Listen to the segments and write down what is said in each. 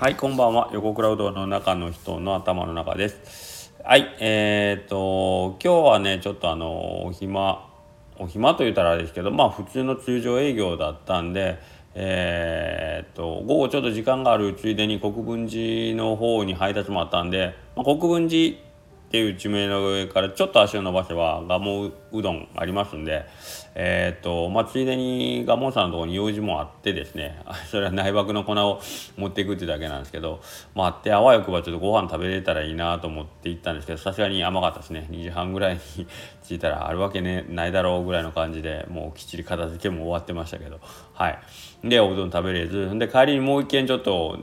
はい、こんばんは。横クラウドの中の人の頭の中です。はい、えー、っと、今日はね、ちょっとあの、お暇、お暇と言ったらあれですけど、まあ、普通の通常営業だったんで、えー、っと、午後ちょっと時間があるついでに国分寺の方に配達もあったんで、まあ、国分寺っていう地名の上からちょっと足を伸ばせば蒲生うどんありますんで、えー、っとまあ、ついでに蒲生さんのとこに用事もあってですね それは内爆の粉を持っていくってだけなんですけど、まあ、あってあわよくばちょっとご飯食べれたらいいなと思って行ったんですけどさすがに甘かったですね。2時半ぐらいに着いたらあるわけねないだろうぐらいの感じでもうきっちり片付けも終わってましたけど。はい。でおうどん食べれず。で帰りにもう一軒ちょっと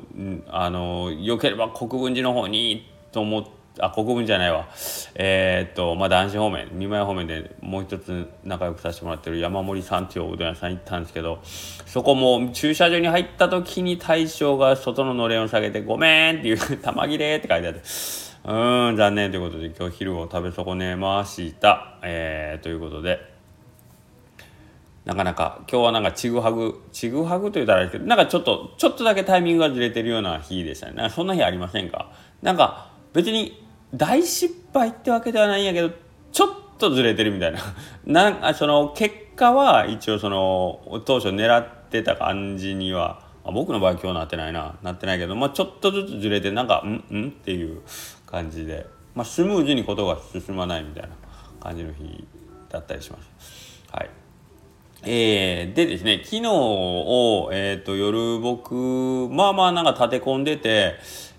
あのよければ国分寺の方にと思ってあ国分じゃないわ。えー、っとまあ男子方面三前方面でもう一つ仲良くさせてもらってる山森さんっていうおうどん屋さん行ったんですけどそこも駐車場に入った時に大将が外ののれんを下げて「ごめん」っていう「玉切れ」って書いてあってうーん残念ということで今日昼を食べ損ねました。えー、ということでなかなか今日はなんかちぐはぐちぐはぐと言ったらあれですけどなんかちょっとちょっとだけタイミングがずれてるような日でしたね。なんかそんな日ありませんか？なんか別に大失敗ってわけではないんやけどちょっとずれてるみたいな。なんその結果は一応その当初狙ってた感じには、あ、僕の場合今日なってないな。なってないけど、まあ、ちょっとずつずれてなんかんんっていう感じで、まあ、スムーズにことが進まないみたいな感じの日だったりします。はい。えー、でですね昨日を、えーと、夜僕まあまあなんか立て込んでて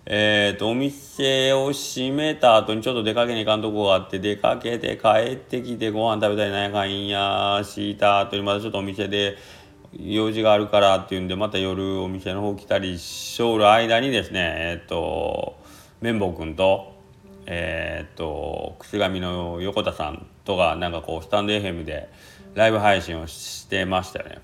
えーと、お店を閉めた後にちょっと出かけに行かんとこがあって出かけて帰ってきてご飯食べたりなんやかんやした後にまたちょっとお店で用事があるからっていうんでまた夜お店の方来たりしょる間にですねえっ、ー、と綿棒君とえっ、ー、とくし紙の横田さんとかなんかこうスタンド FM でライブ配信をしてましたよね。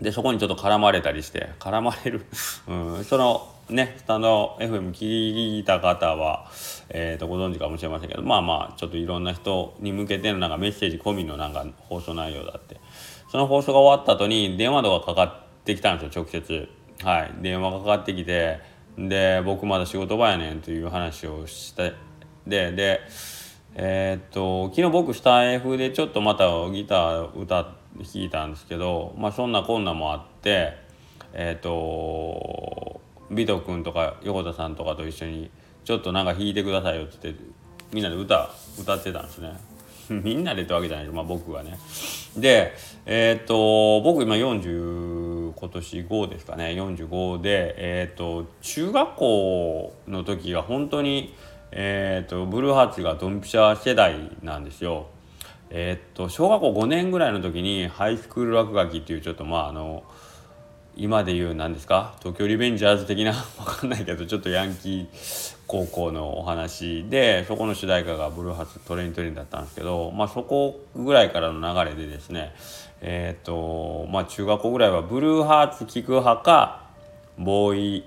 でそこにちょっと絡まれたりして絡まれる、うん、そのねスタンド FM 聞いた方は、えー、とご存知かもしれませんけどまあまあちょっといろんな人に向けてのなんかメッセージ込みのなんか放送内容だって。その放送が終わった後に電話とかかかってきたんですよ直接。はい。電話がかかってきてで僕まだ仕事場やねんという話をしてででえー、っと昨日僕スタイフでちょっとまたギター歌弾いたんですけどまあそんなこんなもあってえっ、とビト君とか横田さんとかと一緒にちょっとなんか弾いてくださいよって言ってみんなで歌歌ってたんですね。みんなでってわけじゃない。ですまあ僕がね。でえっ、と僕今40今年5ですかね。45でえっ、と中学校の時が本当にえっ、とブルーハーツがドンピシャ世代なんですよ。え、っと小学校5年ぐらいの時にハイスクール落書きっていうちょっとまああの今で言う何ですか？東京リベンジャーズ的な？分かんないけどちょっとヤンキー高校のお話でそこの主題歌がブルーハーツトレイントレインだったんですけど、まあ、そこぐらいからの流れでですねえー、っとまあ中学校ぐらいはブルーハーツ聴く派か BOØWY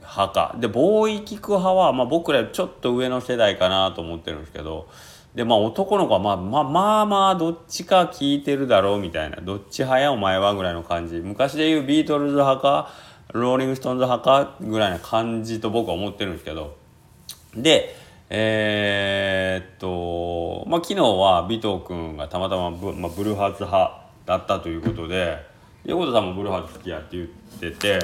派か。で BOØWY 聴く派は、まあ、僕らちょっと上の世代かなと思ってるんですけどでまあ男の子はまあまあまあまあどっちか聞いてるだろうみたいなどっち派やお前はぐらいの感じ昔で言うビートルズ派かローリング・ストーンズ派かぐらいな感じと僕は思ってるんですけどでえー、っとまあ昨日は尾藤君がたまたまブ,、まあ、ブルーハーツ派だったということで横田さんもブルーハーツ好きやって言ってて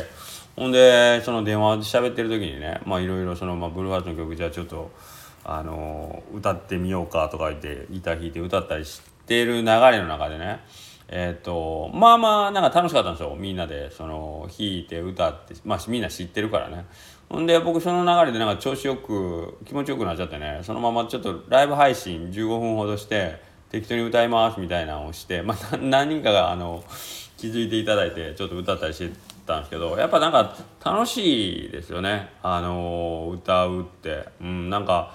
ほんでその電話で喋ってる時にねまあいろいろその、まあ、ブルーハーツの曲じゃあちょっと。あの歌ってみようかとか言ってギター弾いて歌ったりしてる流れの中でね。えっ、ー、とまあまあなんか楽しかったんですよ。みんなでその弾いて歌ってまあみんな知ってるからね。ほんで僕その流れでなんか調子よく気持ちよくなっちゃってね。そのままちょっとライブ配信15分ほどして適当に歌いますみたいなのをしてまあ何人かがあの気づいていただいてちょっと歌ったりしてたんですけどやっぱなんか楽しいですよね。あの歌うって。うんなんか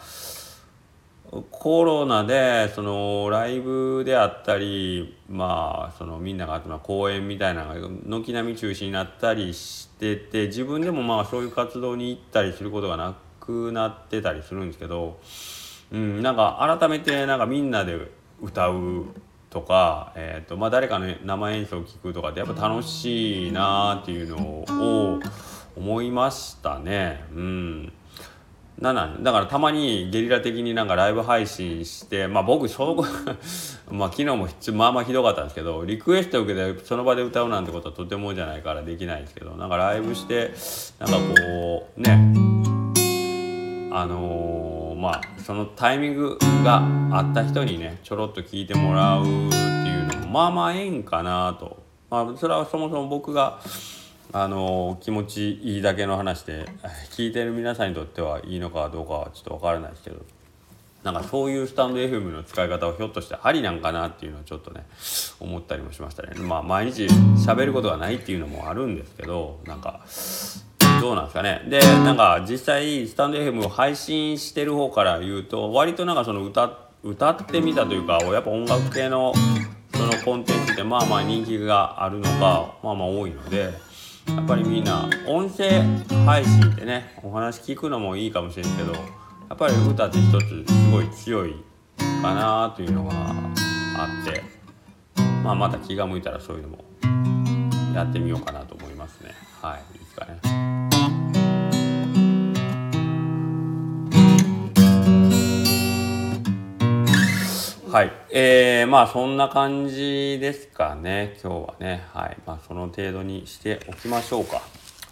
コロナでそのライブであったりまあそのみんなが集まる公演みたいなのが軒並み中止になったりしてて自分でもまあそういう活動に行ったりすることがなくなってたりするんですけど、うん、なんか改めてなんかみんなで歌うとか、えーとまあ、誰かの生演奏を聴くとかってやっぱ楽しいなっていうのを思いましたね。うん。なんなだからたまにゲリラ的になんかライブ配信してまあ僕その まあ昨日もまあまあひどかったんですけどリクエストを受けてその場で歌うなんてことはとてもじゃないからできないですけどなんかライブしてなんかこうね。あのー、まあそのタイミングがあった人にねちょろっと聞いてもらうっていうのもまあまあええんかなと。まあそれはそもそも僕があの気持ちいいだけの話で 聞いてる皆さんにとってはいいのかどうかはちょっと分からないですけどなんかそういうスタンド FM の使い方をひょっとしてありなんかなっていうのはちょっとね思ったりもしましたね。まあ毎日喋ることがないっていうのもあるんですけどなんかどうなんですかねでなんか実際スタンド FM を配信してる方から言うと割となんかその歌歌ってみたというかやっぱ音楽系のそのコンテンツってまあまあ人気があるのがまあまあ多いので。やっぱりみんな音声配信ってねお話聞くのもいいかもしれんけどやっぱり歌って一つすごい強いかなというのがあってまあまた気が向いたらそういうのもやってみようかなと思いますねはいいいですかね。はい。えー、まあそんな感じですかね。今日はね。はい。まあその程度にしておきましょうか。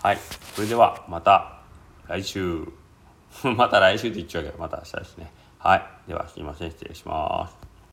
はい。それではまた来週。また来週って言っちゃうけど、また明日ですね。はい。ではすいません。失礼します。